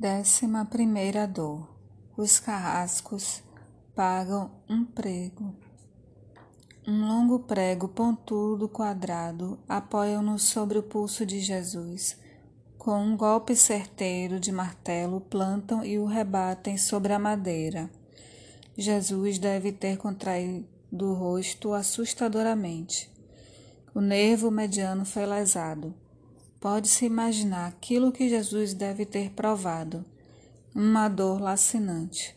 Décima primeira dor. Os carrascos pagam um prego. Um longo prego pontudo quadrado apoiam-no sobre o pulso de Jesus. Com um golpe certeiro de martelo, plantam e o rebatem sobre a madeira. Jesus deve ter contraído o rosto assustadoramente. O nervo mediano foi lesado. Pode-se imaginar aquilo que Jesus deve ter provado: uma dor lacinante,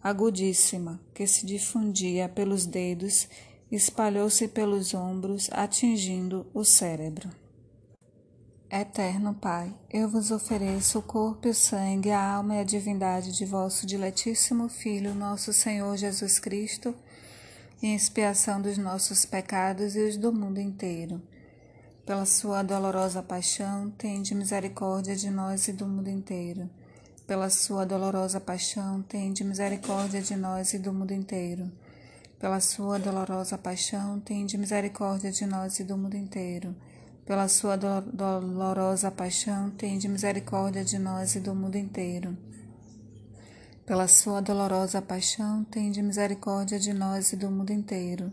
agudíssima, que se difundia pelos dedos, espalhou-se pelos ombros, atingindo o cérebro. Eterno Pai, eu vos ofereço o corpo e o sangue, a alma e a divindade de vosso diletíssimo Filho, nosso Senhor Jesus Cristo, em expiação dos nossos pecados e os do mundo inteiro pela sua dolorosa paixão, tende misericórdia de nós e do mundo inteiro. Pela sua dolorosa paixão, tende misericórdia de nós e do mundo inteiro. Pela sua dolorosa paixão, tende misericórdia de nós e do mundo inteiro. Pela sua do dolorosa paixão, tende misericórdia de nós e do mundo inteiro. Pela sua dolorosa paixão, tende misericórdia de nós e do mundo inteiro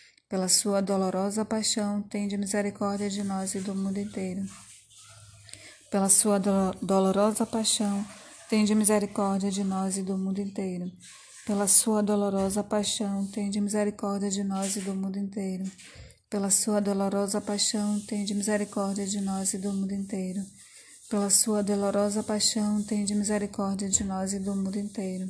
pela sua dolorosa paixão, tende misericórdia de nós e do mundo inteiro. Pela sua do dolorosa paixão, tende misericórdia de nós e do mundo inteiro. Pela sua dolorosa paixão, tende misericórdia de nós e do mundo inteiro. Pela sua dolorosa paixão, tende misericórdia de nós e do mundo inteiro. Pela sua dolorosa paixão, tende misericórdia de nós e do mundo inteiro.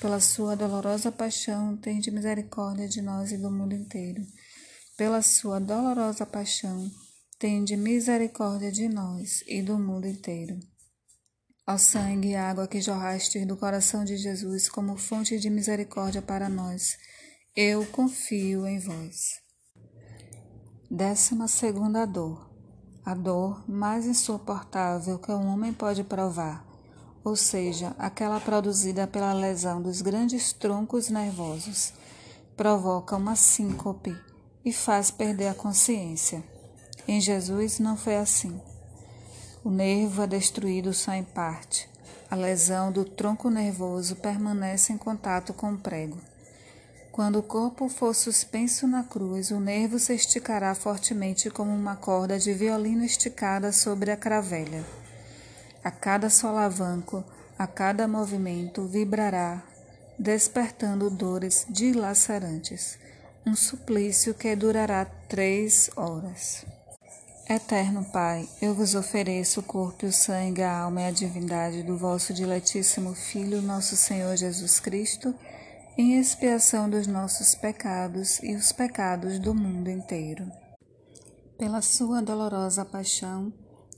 Pela sua dolorosa paixão, tende misericórdia de nós e do mundo inteiro. Pela sua dolorosa paixão, tende misericórdia de nós e do mundo inteiro. Ó sangue e água que jorraste do coração de Jesus como fonte de misericórdia para nós, eu confio em vós. Décima segunda dor. A dor mais insuportável que um homem pode provar, ou seja, aquela produzida pela lesão dos grandes troncos nervosos, provoca uma síncope e faz perder a consciência. Em Jesus não foi assim. O nervo é destruído só em parte. A lesão do tronco nervoso permanece em contato com o prego. Quando o corpo for suspenso na cruz, o nervo se esticará fortemente como uma corda de violino esticada sobre a cravelha. A cada solavanco, a cada movimento, vibrará, despertando dores dilacerantes. Um suplício que durará três horas. Eterno Pai, eu vos ofereço o corpo o sangue, a alma e a divindade do vosso diletíssimo Filho, nosso Senhor Jesus Cristo em expiação dos nossos pecados e os pecados do mundo inteiro. Pela sua dolorosa paixão,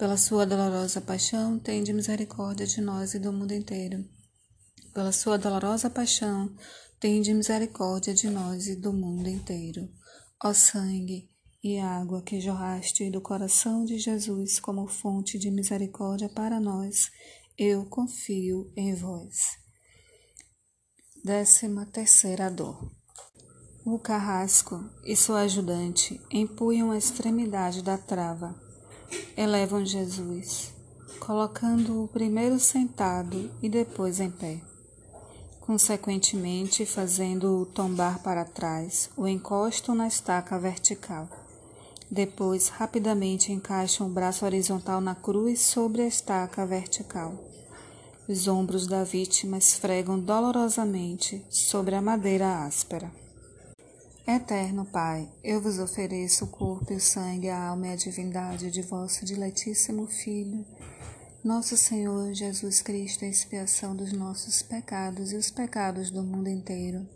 Pela sua dolorosa paixão, tende misericórdia de nós e do mundo inteiro. Pela sua dolorosa paixão, tende misericórdia de nós e do mundo inteiro. Ó sangue e água que jorraste do coração de Jesus como fonte de misericórdia para nós, eu confio em vós. Décima terceira dor. O carrasco e sua ajudante empunham a extremidade da trava elevam Jesus, colocando-o primeiro sentado e depois em pé. Consequentemente, fazendo-o tombar para trás, o encostam na estaca vertical. Depois, rapidamente encaixam o braço horizontal na cruz sobre a estaca vertical. Os ombros da vítima esfregam dolorosamente sobre a madeira áspera. Eterno Pai, eu vos ofereço o corpo e o sangue, a alma e a divindade de vosso diletíssimo Filho, nosso Senhor Jesus Cristo, a expiação dos nossos pecados e os pecados do mundo inteiro.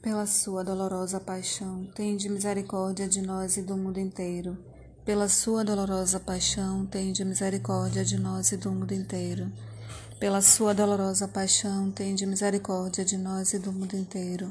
Pela sua dolorosa paixão, tende misericórdia de nós e do mundo inteiro. Pela sua dolorosa paixão, tende misericórdia de nós e do mundo inteiro. Pela sua dolorosa paixão, tende misericórdia de nós e do mundo inteiro.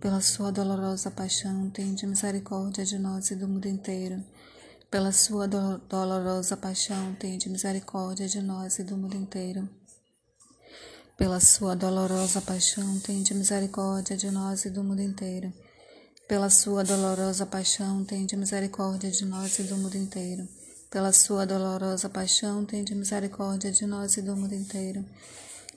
pela sua dolorosa paixão, tende misericórdia de nós e do mundo inteiro. Pela sua do dolorosa paixão, tende misericórdia de nós e do mundo inteiro. Pela sua dolorosa paixão, tende misericórdia de nós e do mundo inteiro. Pela sua dolorosa paixão, tende misericórdia de nós e do mundo inteiro. Pela sua dolorosa paixão, tende misericórdia de nós e do mundo inteiro.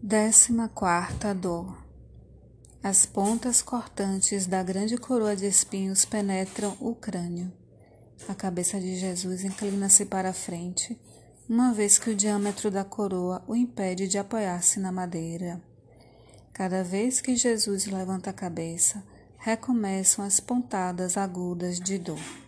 Décima quarta dor. As pontas cortantes da grande coroa de espinhos penetram o crânio. A cabeça de Jesus inclina-se para a frente, uma vez que o diâmetro da coroa o impede de apoiar-se na madeira. Cada vez que Jesus levanta a cabeça, recomeçam as pontadas agudas de dor.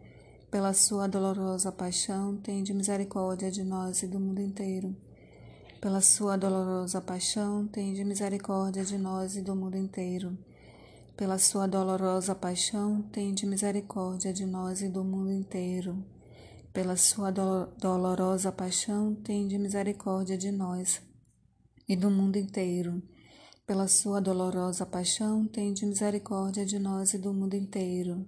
pela sua dolorosa paixão, tende misericórdia de nós e do mundo inteiro. Pela sua dolorosa paixão, tende misericórdia de nós e do mundo inteiro. Pela sua dolorosa paixão, tende misericórdia de nós e do mundo inteiro. Pela sua do dolorosa paixão, tende misericórdia de nós e do mundo inteiro. Pela sua dolorosa paixão, tende misericórdia de nós e do mundo inteiro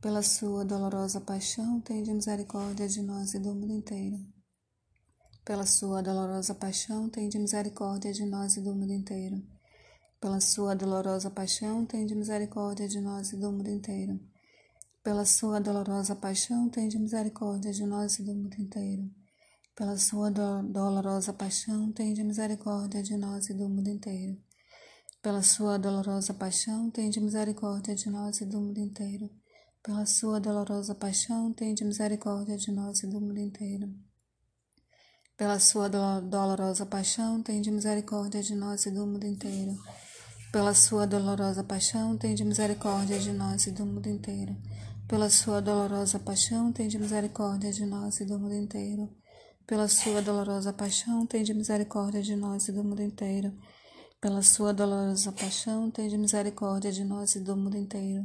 pela sua dolorosa paixão, tende misericórdia de nós e do mundo inteiro. Pela sua dolorosa paixão, tende misericórdia de nós e do mundo inteiro. Pela sua dolorosa paixão, tende misericórdia de nós e do mundo inteiro. Pela sua dolorosa paixão, tende misericórdia de nós e do mundo inteiro. Pela sua do dolorosa paixão, tende misericórdia de nós e do mundo inteiro. Pela sua dolorosa paixão, tende misericórdia de nós e do mundo inteiro pela sua dolorosa paixão, tende misericórdia de nós e do mundo inteiro. Pela sua do dolorosa paixão, tende misericórdia de nós e do mundo inteiro. Pela sua dolorosa paixão, tende misericórdia de nós e do mundo inteiro. Pela sua dolorosa paixão, tende misericórdia de nós e do mundo inteiro. Pela sua dolorosa paixão, tende misericórdia de nós e do mundo inteiro Pela sua dolorosa paixão, tende misericórdia de nós e do mundo inteiro.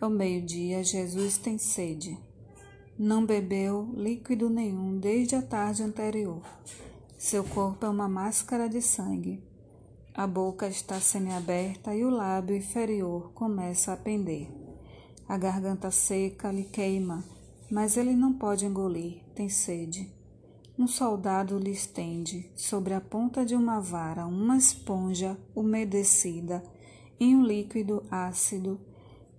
Ao meio-dia, Jesus tem sede. Não bebeu líquido nenhum desde a tarde anterior. Seu corpo é uma máscara de sangue. A boca está semiaberta e o lábio inferior começa a pender. A garganta seca lhe queima, mas ele não pode engolir, tem sede. Um soldado lhe estende, sobre a ponta de uma vara, uma esponja umedecida em um líquido ácido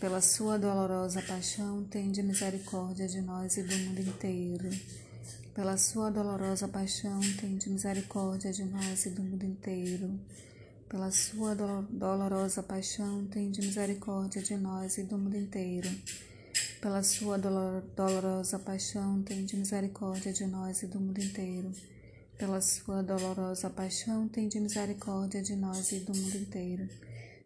pela sua dolorosa paixão, tende misericórdia de nós e do mundo inteiro. Pela sua dolorosa paixão, tende misericórdia de nós e do mundo inteiro. Pela sua do dolorosa paixão, tende misericórdia de nós e do mundo inteiro. Pela sua dolor dolorosa paixão, tende misericórdia de nós e do mundo inteiro. Pela sua dolorosa paixão, tende misericórdia de nós e do mundo inteiro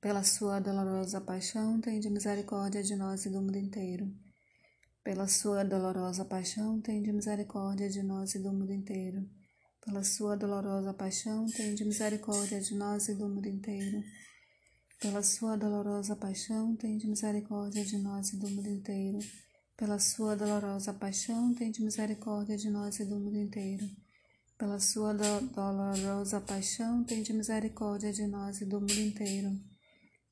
pela sua dolorosa paixão, tende misericórdia de nós e do mundo inteiro. Pela sua dolorosa paixão, tende misericórdia de nós e do mundo inteiro. Pela sua dolorosa paixão, tende misericórdia de nós e do mundo inteiro. Pela sua dolorosa paixão, tende misericórdia de nós e do mundo inteiro. Pela sua dolorosa paixão, tende misericórdia de nós e do mundo inteiro. Pela sua do dolorosa paixão, tende misericórdia de nós e do mundo inteiro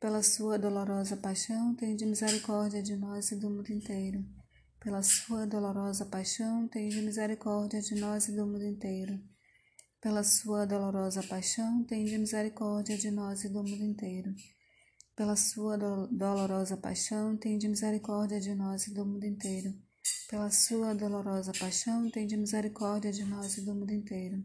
Pela sua dolorosa paixão, tende misericórdia de nós e do mundo inteiro. Pela sua dolorosa paixão, tende misericórdia de nós e do mundo inteiro pela sua dolorosa paixão, tende misericórdia de nós e do mundo inteiro. Pela sua do dolorosa paixão, tende misericórdia de nós e do mundo inteiro. Pela sua dolorosa paixão, tende misericórdia de nós e do mundo inteiro.